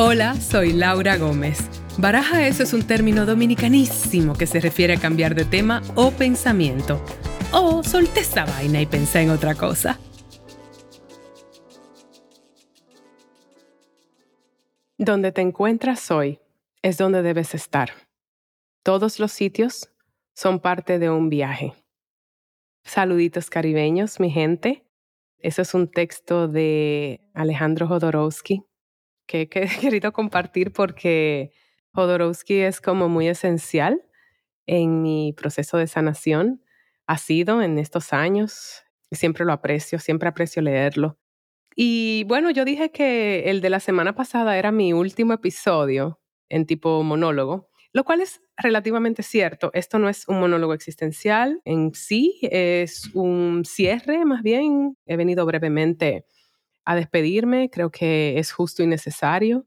Hola, soy Laura Gómez. Baraja eso es un término dominicanísimo que se refiere a cambiar de tema o pensamiento. O solté esta vaina y pensé en otra cosa. Donde te encuentras hoy es donde debes estar. Todos los sitios son parte de un viaje. Saluditos caribeños, mi gente. Eso es un texto de Alejandro Jodorowsky que he querido compartir porque Jodorowsky es como muy esencial en mi proceso de sanación. Ha sido en estos años siempre lo aprecio, siempre aprecio leerlo. Y bueno, yo dije que el de la semana pasada era mi último episodio en tipo monólogo, lo cual es relativamente cierto. Esto no es un monólogo existencial en sí, es un cierre más bien. He venido brevemente a despedirme, creo que es justo y necesario.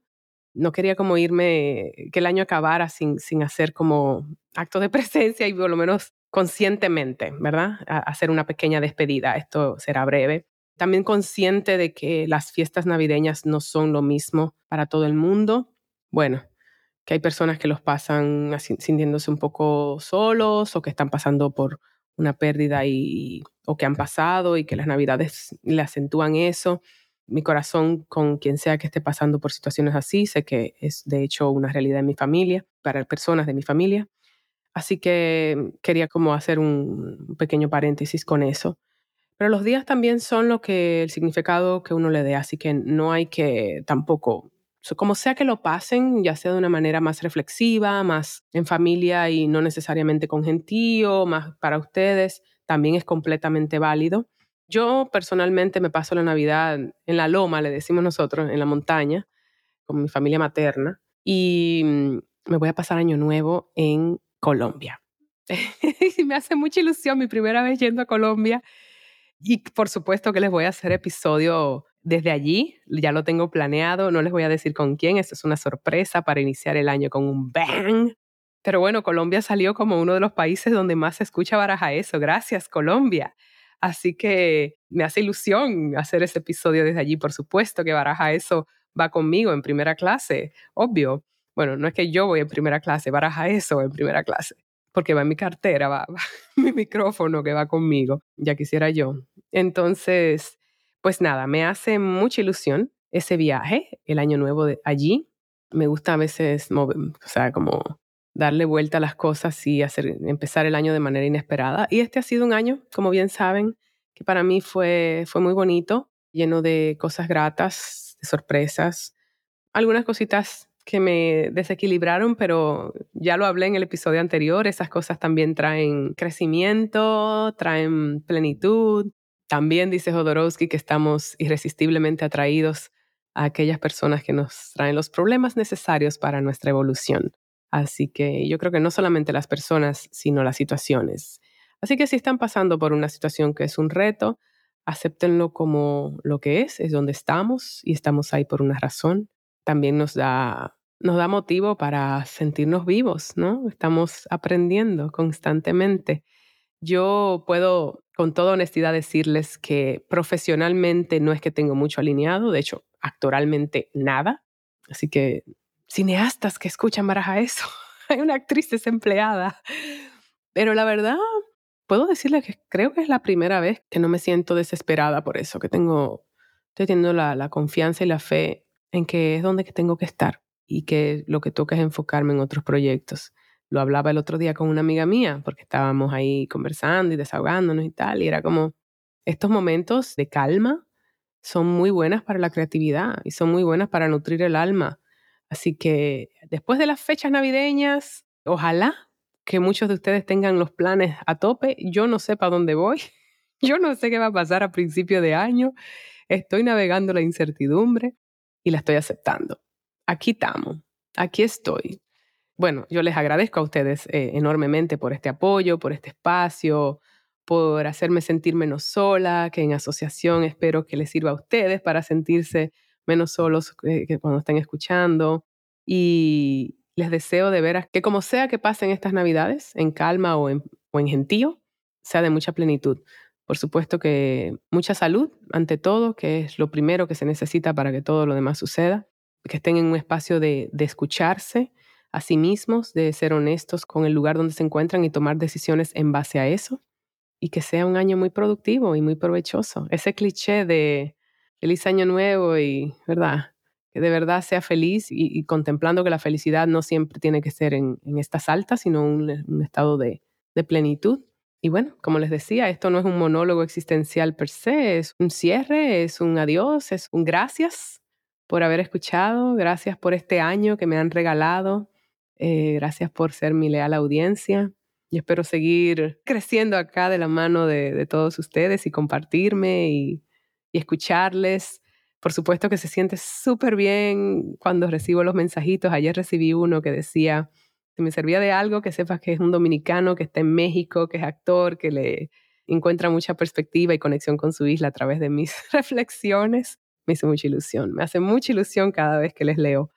No quería como irme, que el año acabara sin, sin hacer como acto de presencia y por lo menos conscientemente, ¿verdad? hacer una pequeña despedida. Esto será breve. También consciente de que las fiestas navideñas no son lo mismo para todo el mundo. Bueno, que hay personas que los pasan sintiéndose un poco solos o que están pasando por una pérdida y, o que han pasado y que las navidades le acentúan eso mi corazón con quien sea que esté pasando por situaciones así. Sé que es de hecho una realidad en mi familia, para personas de mi familia. Así que quería como hacer un pequeño paréntesis con eso. Pero los días también son lo que el significado que uno le dé, así que no hay que tampoco, como sea que lo pasen, ya sea de una manera más reflexiva, más en familia y no necesariamente con gentío, más para ustedes, también es completamente válido. Yo personalmente me paso la Navidad en la loma, le decimos nosotros, en la montaña, con mi familia materna, y mm, me voy a pasar Año Nuevo en Colombia. me hace mucha ilusión mi primera vez yendo a Colombia. Y por supuesto que les voy a hacer episodio desde allí, ya lo tengo planeado, no les voy a decir con quién, esto es una sorpresa para iniciar el año con un bang. Pero bueno, Colombia salió como uno de los países donde más se escucha baraja eso. Gracias, Colombia. Así que me hace ilusión hacer ese episodio desde allí. Por supuesto que Baraja eso va conmigo en primera clase, obvio. Bueno, no es que yo voy en primera clase, Baraja eso en primera clase, porque va en mi cartera, va, mi micrófono que va conmigo, ya quisiera yo. Entonces, pues nada, me hace mucha ilusión ese viaje, el año nuevo de allí. Me gusta a veces, o sea, como darle vuelta a las cosas y hacer, empezar el año de manera inesperada. Y este ha sido un año, como bien saben, que para mí fue, fue muy bonito, lleno de cosas gratas, de sorpresas, algunas cositas que me desequilibraron, pero ya lo hablé en el episodio anterior, esas cosas también traen crecimiento, traen plenitud. También dice Jodorowsky que estamos irresistiblemente atraídos a aquellas personas que nos traen los problemas necesarios para nuestra evolución. Así que yo creo que no solamente las personas, sino las situaciones. Así que si están pasando por una situación que es un reto, acéptenlo como lo que es, es donde estamos y estamos ahí por una razón. También nos da, nos da motivo para sentirnos vivos, ¿no? Estamos aprendiendo constantemente. Yo puedo con toda honestidad decirles que profesionalmente no es que tengo mucho alineado, de hecho, actoralmente nada. Así que cineastas que escuchan baraja eso. Hay una actriz desempleada. Pero la verdad, puedo decirle que creo que es la primera vez que no me siento desesperada por eso, que tengo, estoy teniendo la, la confianza y la fe en que es donde tengo que estar y que lo que toca es enfocarme en otros proyectos. Lo hablaba el otro día con una amiga mía, porque estábamos ahí conversando y desahogándonos y tal, y era como, estos momentos de calma son muy buenas para la creatividad y son muy buenas para nutrir el alma Así que después de las fechas navideñas, ojalá que muchos de ustedes tengan los planes a tope. Yo no sé para dónde voy. Yo no sé qué va a pasar a principio de año. Estoy navegando la incertidumbre y la estoy aceptando. Aquí estamos. Aquí estoy. Bueno, yo les agradezco a ustedes eh, enormemente por este apoyo, por este espacio, por hacerme sentir menos sola, que en asociación espero que les sirva a ustedes para sentirse menos solos eh, que cuando estén escuchando. Y les deseo de veras que como sea que pasen estas navidades, en calma o en, o en gentío, sea de mucha plenitud. Por supuesto que mucha salud ante todo, que es lo primero que se necesita para que todo lo demás suceda. que estén en un espacio de, de escucharse a sí mismos, de ser honestos con el lugar donde se encuentran y tomar decisiones en base a eso. Y que sea un año muy productivo y muy provechoso. Ese cliché de feliz año nuevo y, ¿verdad? Que de verdad sea feliz y, contemplando que la felicidad no siempre tiene que ser en, estas altas, sino un, un estado de, de plenitud. Y bueno, como les decía, esto no es un monólogo existencial per se, es un cierre, es un adiós, es un gracias por haber escuchado, gracias por este año que me han regalado, eh, gracias por ser mi leal audiencia. Y espero seguir creciendo acá de la mano de, todos ustedes y compartirme y, y escucharles. Por supuesto que se siente súper bien cuando recibo los mensajitos. Ayer recibí uno que decía, si me servía de algo, que sepas que es un dominicano que está en México, que es actor, que le encuentra mucha perspectiva y conexión con su isla a través de mis reflexiones. Me hizo mucha ilusión, me hace mucha ilusión cada vez que les leo.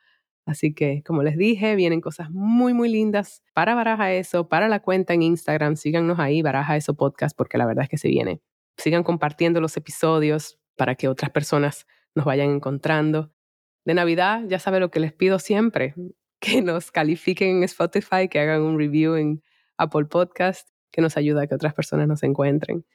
Así que, como les dije, vienen cosas muy, muy lindas para Baraja Eso, para la cuenta en Instagram. Síganos ahí, Baraja Eso Podcast, porque la verdad es que se viene. Sigan compartiendo los episodios para que otras personas nos vayan encontrando. De Navidad, ya sabe lo que les pido siempre que nos califiquen en Spotify, que hagan un review en Apple Podcast, que nos ayuda a que otras personas nos encuentren.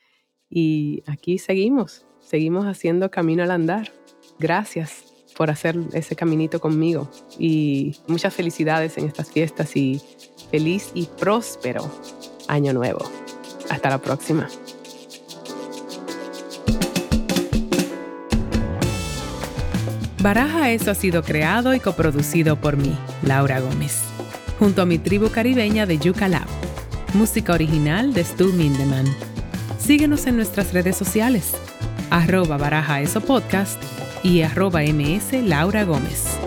Y aquí seguimos, seguimos haciendo camino al andar. Gracias por hacer ese caminito conmigo y muchas felicidades en estas fiestas y feliz y próspero año nuevo. Hasta la próxima. Baraja Eso ha sido creado y coproducido por mí, Laura Gómez, junto a mi tribu caribeña de Yuca Lab. Música original de Stu Mindeman. Síguenos en nuestras redes sociales, arroba Baraja Eso Podcast y arroba ms Laura Gómez.